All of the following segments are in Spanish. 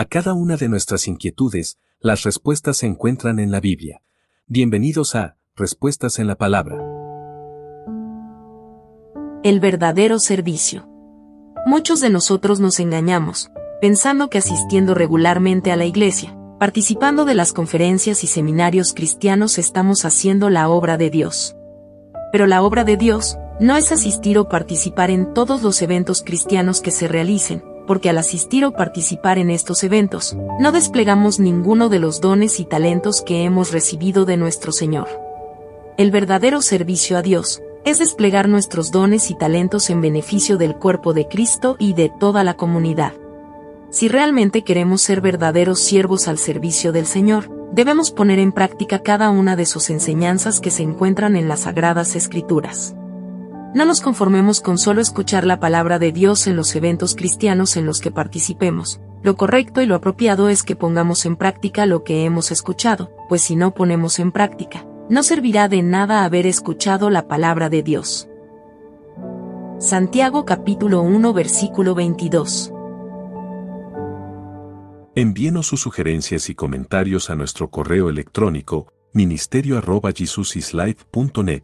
A cada una de nuestras inquietudes, las respuestas se encuentran en la Biblia. Bienvenidos a Respuestas en la Palabra. El verdadero servicio. Muchos de nosotros nos engañamos, pensando que asistiendo regularmente a la iglesia, participando de las conferencias y seminarios cristianos estamos haciendo la obra de Dios. Pero la obra de Dios no es asistir o participar en todos los eventos cristianos que se realicen, porque al asistir o participar en estos eventos, no desplegamos ninguno de los dones y talentos que hemos recibido de nuestro Señor. El verdadero servicio a Dios es desplegar nuestros dones y talentos en beneficio del cuerpo de Cristo y de toda la comunidad. Si realmente queremos ser verdaderos siervos al servicio del Señor, debemos poner en práctica cada una de sus enseñanzas que se encuentran en las Sagradas Escrituras. No nos conformemos con solo escuchar la palabra de Dios en los eventos cristianos en los que participemos. Lo correcto y lo apropiado es que pongamos en práctica lo que hemos escuchado, pues si no ponemos en práctica, no servirá de nada haber escuchado la palabra de Dios. Santiago capítulo 1 versículo 22 Envíenos sus sugerencias y comentarios a nuestro correo electrónico ministerio.jesusislife.net.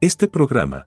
Este programa